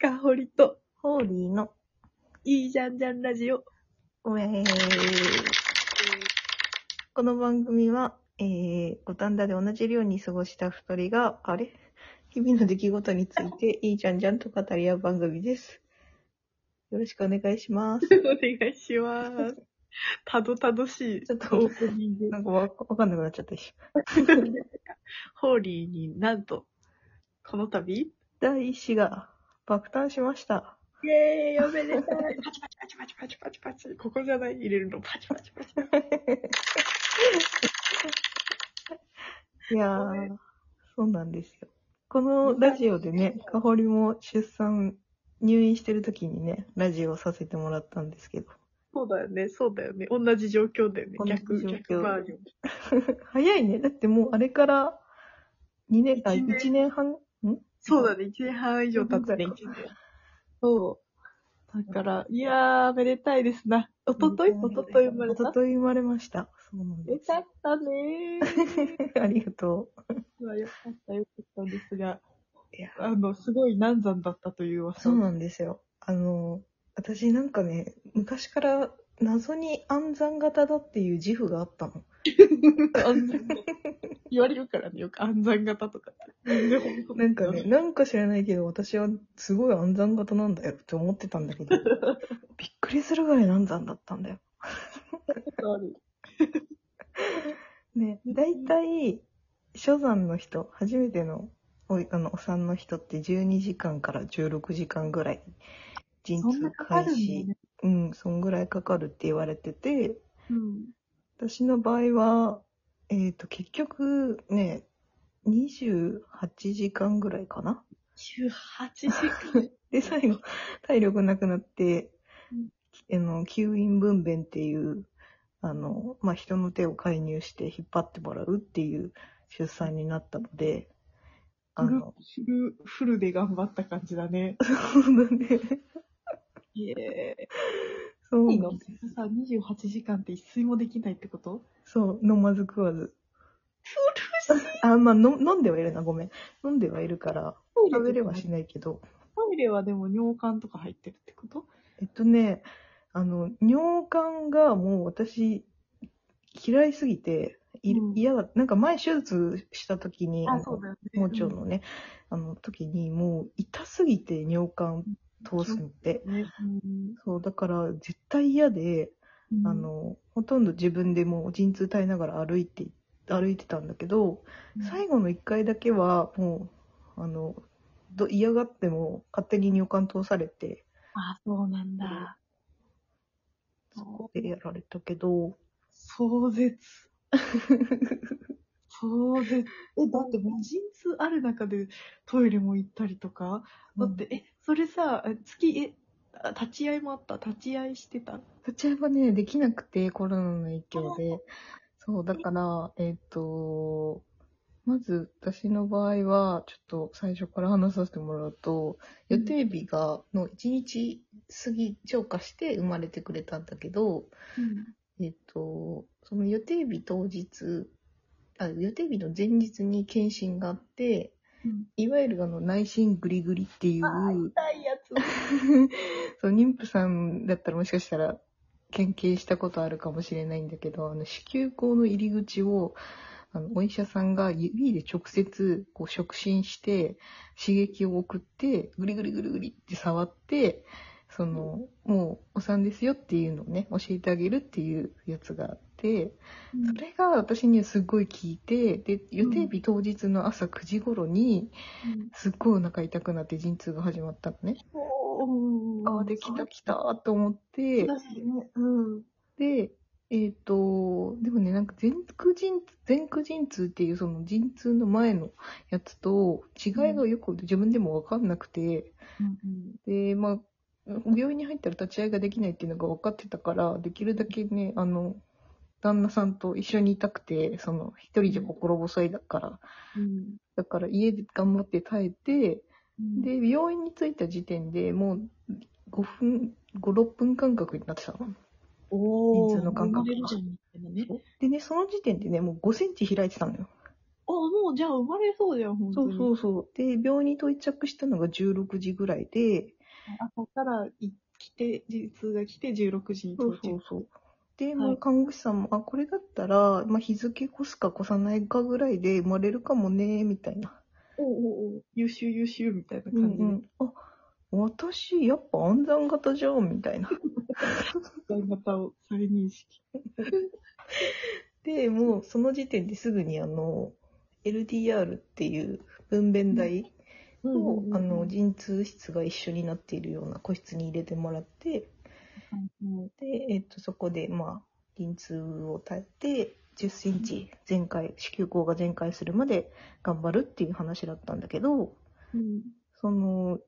かほりと、ホーリーのいいじゃんじゃんラジオ。ウェーイ。この番組は、えー、五反田で同じ寮に過ごした二人が、あれ？日々の出来事について、いいじゃんじゃんと語り合う番組です。よろしくお願いします。お願いします。たどたどしい。ちょっとオープニング。なんかわわかんなくなっちゃったし。ホーリーになんと、この度、第一子が爆誕しました。イェーイおめでたいパチパチパチパチパチパチパチ。ここじゃない？入れるの。パチパチパチ。いやー、そうなんですよ。このラジオでね、かほりも出産、入院してる時にね、ラジオをさせてもらったんですけど。そうだよね、そうだよね。同じ状況だよね。同じ逆、状況逆バージョン。早いね。だってもうあれから2年、あ、一年1年半、んそうだね、1年半以上経つね、うん1年。そう。だから、いやー、めでたいですな。おとといおととい生まれた？おととい生まれました。そうなんでよかったねー。す。ありがとまあよかった、よかったんですが、う。いや、あの、すごい難産だったという噂そうなんですよ。あの、私なんかね、昔から謎に暗算型だっていう自負があったの。言われるからね、よく暗算型とかって。なんかね、なんか知らないけど、私はすごい暗算型なんだよって思ってたんだけど、びっくりするぐらい暗算だったんだよ。ね、大体、初産の人、初めてのおいあのお産の人って12時間から16時間ぐらい、陣痛開始、ね。うん、そんぐらいかかるって言われてて、うん。私の場合は、えっ、と、結局ね、28時間ぐらいかな。18時間。で、最後、体力なくなってうん、あの、吸引分娩っていう、あの、まあ、人の手を介入して引っ張ってもらうっていう出産になったので、あフルの、、フル、フルで頑張った感じだね。そうだね。いえそういいのさ、28時間って一睡もできないってこと？そう、飲まず食わず。あ、まあ、の飲んではいるな、ごめん。飲んではいるから、食べれはしないけど。トイレはでも尿管とか入ってるってこと？えっとね、あの、尿管がもう私、嫌いすぎて、いうん嫌だ。なんか前手術した時に、あ、そうだよね。盲腸のね、あの時にもう痛すぎて尿管通すのって。そう、だから絶対嫌で、うんあ、の、ほとんど自分でもう陣痛耐えながら歩いて、歩いてたんだけど、最後の一回だけはもう、あの、ど嫌がっても勝手に尿管通されて、あ、そうなんだ。そこでやられたけど、壮絶。壮絶。え、だってもう陣痛ある中でトイレも行ったりとか、だって、え、それさ、え月、え、あ立ち会いもあった？立ち会いしてた？立ち会いはね、できなくて、コロナの影響で。そう、だから、えっ、と、まず私の場合は、ちょっと最初から話させてもらうと、予定日が、の1日過ぎ、超過して生まれてくれたんだけど、うん。えっ、と、その予定日当日、あ、予定日の前日に検診があって、いわゆるあの内心グリグリっていう、痛いやつ。そう、妊婦さんだったらもしかしたら、研究したことあるかもしれないんだけど、あの、子宮口の入り口を、あの、お医者さんが指で直接、こう、触診して、刺激を送って、ぐりぐりぐりぐりって触って、その、もう、お産ですよっていうのをね、教えてあげるっていうやつがあって、それが私にはすっごい効いて、で、予定日当日の朝9時頃に、すっごいお腹痛くなって陣痛が始まったのね。ああ、できた来たと思って、ね。うん。で、えっ、と、でもね、なんか前駆陣、前駆陣痛っていうその陣痛の前のやつと違いがよく自分でもわかんなくて、で、まあ、病院に入ったら立ち会いができないっていうのが分かってたから、できるだけね、あの、旦那さんと一緒にいたくて、その、一人じゃ心細いだから、うん。だから家で頑張って耐えて、で、で、病院に着いた時点でもう5分、5、6分間隔になってたの。お人数の感覚生まれるじゃんみたいなね。でね、その時点でね、もう5センチ開いてたのよ。もうじゃあ生まれそうじゃん、本当そうに。そうそう。で、病院に到着したのが16時ぐらいで、朝からい来て、陣痛が来て16時にそう到着。そうそう。で、はいもう看護師さんも、あ、これだったら、まあ、日付越すか越さないかぐらいで生まれるかもね、みたいな。おうおうおう優秀優秀みたいなうん感じで。うん。あ、私、やっぱ暗算型じゃん、みたいな。型を再認識。で、もうその時点ですぐにあの、LDR っていう分娩台を、あの、陣痛室が一緒になっているような個室に入れてもらって、うんで、えっと、そこで、まあ、陣痛を耐えて、10センチ全開、子宮口が全開するまで頑張るっていう話だったんだけど、うん。その、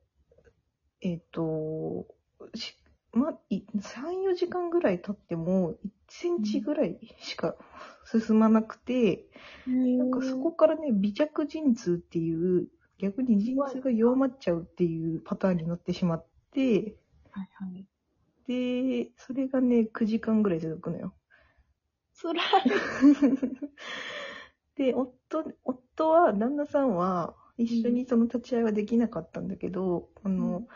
えっ、と、しま、い3、4時間ぐらい経っても、1センチぐらいしか進まなくて、なんかそこからね、微弱陣痛っていう、逆に陣痛が弱まっちゃうっていうパターンになってしまって、はいはい。で、それがね、9時間ぐらい続くのよ。つらい。で、夫、夫は、旦那さんは、一緒にその立ち会いはできなかったんだけど、あの、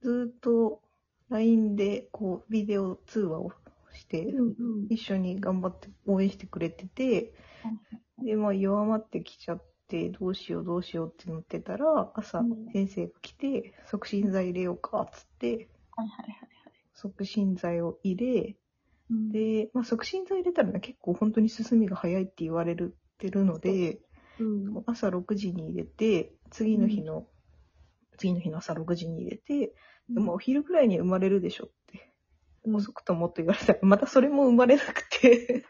ずーっと LINE で、こう、ビデオ通話をして、うんうん。一緒に頑張って応援してくれてて、で、まあ弱まってきちゃって、どうしようどうしようってなってたら、朝うん。先生が来て、促進剤入れようか、つって、はいはいはい促進剤を入れ、はい。で、まあ促進剤入れたらね、結構本当に進みが早いって言われるてるので、うん。朝6時に入れて、次の日の、次の日の朝6時に入れて、でもお昼ぐらいに生まれるでしょって、うん。遅くともっと言われた。ら、またそれも生まれなくて。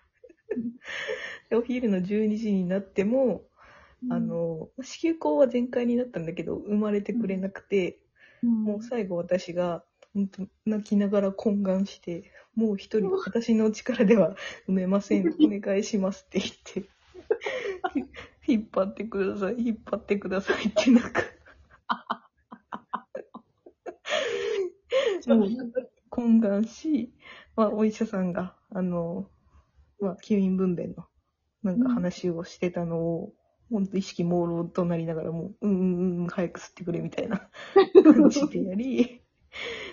で、お昼の12時になっても、あ、の、子宮口は全開になったんだけど、生まれてくれなくて、もう最後私が、本当泣きながら懇願して、もう一人、私の力では産めません。お願いしますって言って、ひ引っ張ってください、引っ張ってくださいってなんか、もう懇願し、まあ、お医者さんが、あの、まあ、吸引分娩の、なんか話をしてたのを、ほんと意識朦朧となりながらもう、うんうんうん、早く吸ってくれみたいな。感じでやり、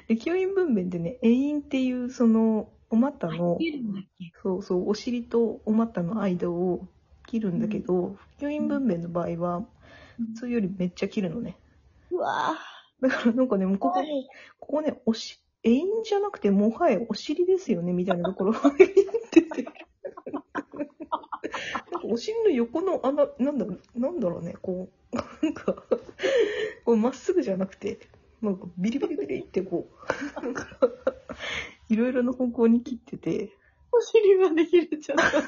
で、吸引分娩でね、遠因っていう、その、お股の、そうそう、お尻とお股の間を切るんだけど、吸引分娩の場合は、普通よりめっちゃ切るのね。うわだからなんかね、もうここね、ここね、おし、遠因じゃなくて、もはやお尻ですよね、みたいなところが言ってて。なんかお尻の横の穴、なんだろう、なんだろうね、こう、なんか、こうまっすぐじゃなくて、なんかビリビリビリってこう、なんか、いろいろな方向に切ってて、お尻まで切れちゃった。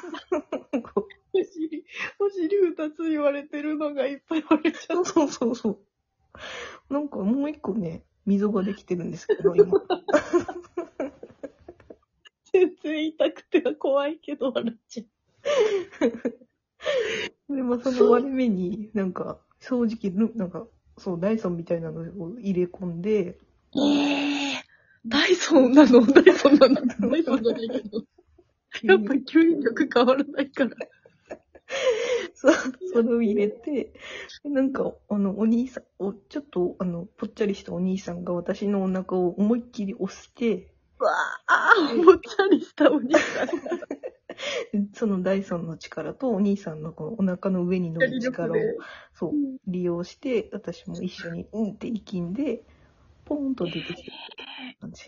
こお尻、お尻二つ言われてるのがいっぱい割れちゃうっそうそうそう。なんかもう一個ね、溝ができてるんですけど、今。た。全然痛くて怖いけど笑っちゃ で、まあ、その割れ目に、なんか、掃除機の、なんか、そう、ダイソンみたいなのを入れ込んで、う。ええダイソンなの？ダイソンなの？ダイソンじゃないけど。やっぱ吸引力変わらないから。そう、それを入れて、でなんか、あの、お兄さん、おちょっと、あの、ぽっちゃりしたお兄さんが私のお腹を思いっきり押して、うわあ、もっちゃりしたお兄さん。そのダイソンの力とお兄さんのこのお腹の上に乗る力をそう、利用して、私も一緒に、うんって息んで、ポーンと出てきて。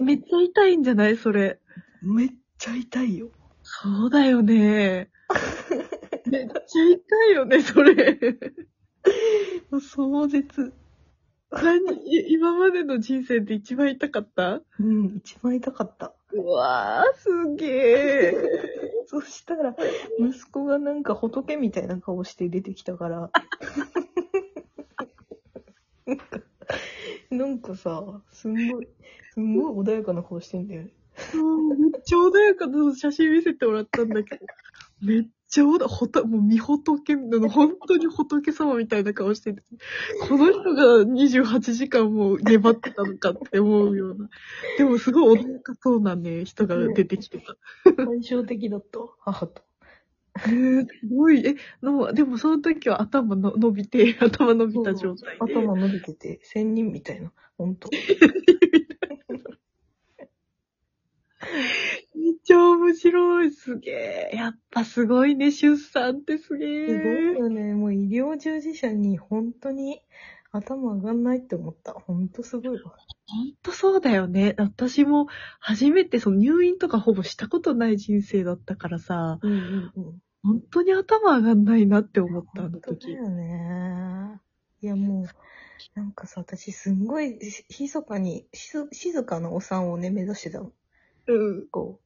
めっちゃ痛いんじゃない？それ。めっちゃ痛いよ。そうだよね。めっちゃ痛いよね、それ。壮絶。何？い今までの人生で一番痛かった？うん、一番痛かった。うわー、すげえ。そしたら、息子がなんか仏みたいな顔して出てきたから。なんかさ、すんごい、すんごい穏やかな顔してんだよね。うんめっちゃ穏やかな写真見せてもらったんだけど、めっちゃ穏やほた、もう見仏の、本当に仏様みたいな顔してて、この人が28時間も粘ってたのかって思うような。でもすごい穏やかそうなね、人が出てきてた。対照的だったわ、母と。えー、すごい。え、の、でもその時は頭の伸びて、頭伸びた状態で。頭伸びてて、仙人みたいな。ほんと。めっちゃ面白い。すげえ。やっぱすごいね、出産ってすげえ。すごいよね。もう医療従事者に本当に頭上がんないって思った。ほんとすごいわ。ほんとそうだよね。私も初めてその入院とかほぼしたことない人生だったからさ、うんうんうん。本当に頭上がんないなって思った、あの本当だ時。よね。いやもう、なんかさ、私すんごいひ密かに、静静かなお産をね、目指してたの。うん。こ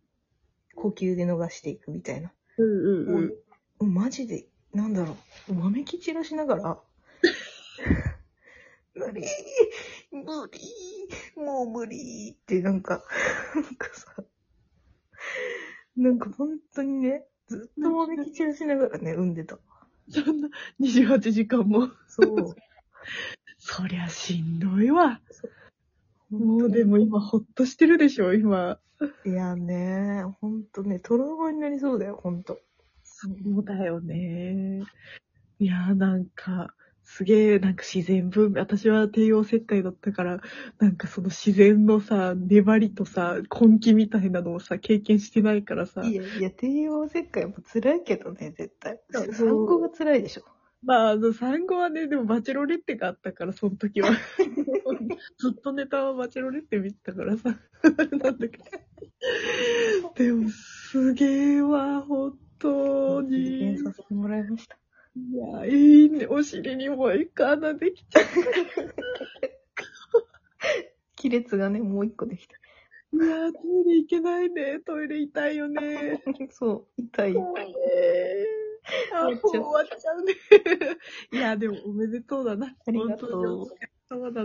う、呼吸で逃していくみたいな。うんうんうん。もうマジで、なんだろう、わめき散らしながら、無理無理もう無理ってなんか、なんかさ、なんか本当にね、ずっとわめき散らしながらね、産んでた。そんな28時間も。そう。そりゃしんどいわ。もうでも今ほっとしてるでしょ、今。いやね、ほんとね、トラウマになりそうだよ、ほんと。そうだよね。いやーなんか、すげえ、なんか自然文明、私は帝王切開だったから、なんかその自然のさ、粘りとさ、根気みたいなのをさ、経験してないからさ。いやいや、帝王切開も辛いけどね、絶対。産後が辛いでしょ。まあ、あの、産後はね、でもバチェロレッテがあったから、その時は。ずっとネタはバチェロレッテ見てたからさ。なんだけど。でも、すげえわ、本当実に。現させてもらいました。いや、いいね。お尻にもう一個穴できちゃう。亀裂がね、もう一個できた。いや、トイレ行けないね。トイレ痛いよね。そう、痛い。怖いねあ、もう終わっちゃうね。いや、でもおめでとうだな。ありがとう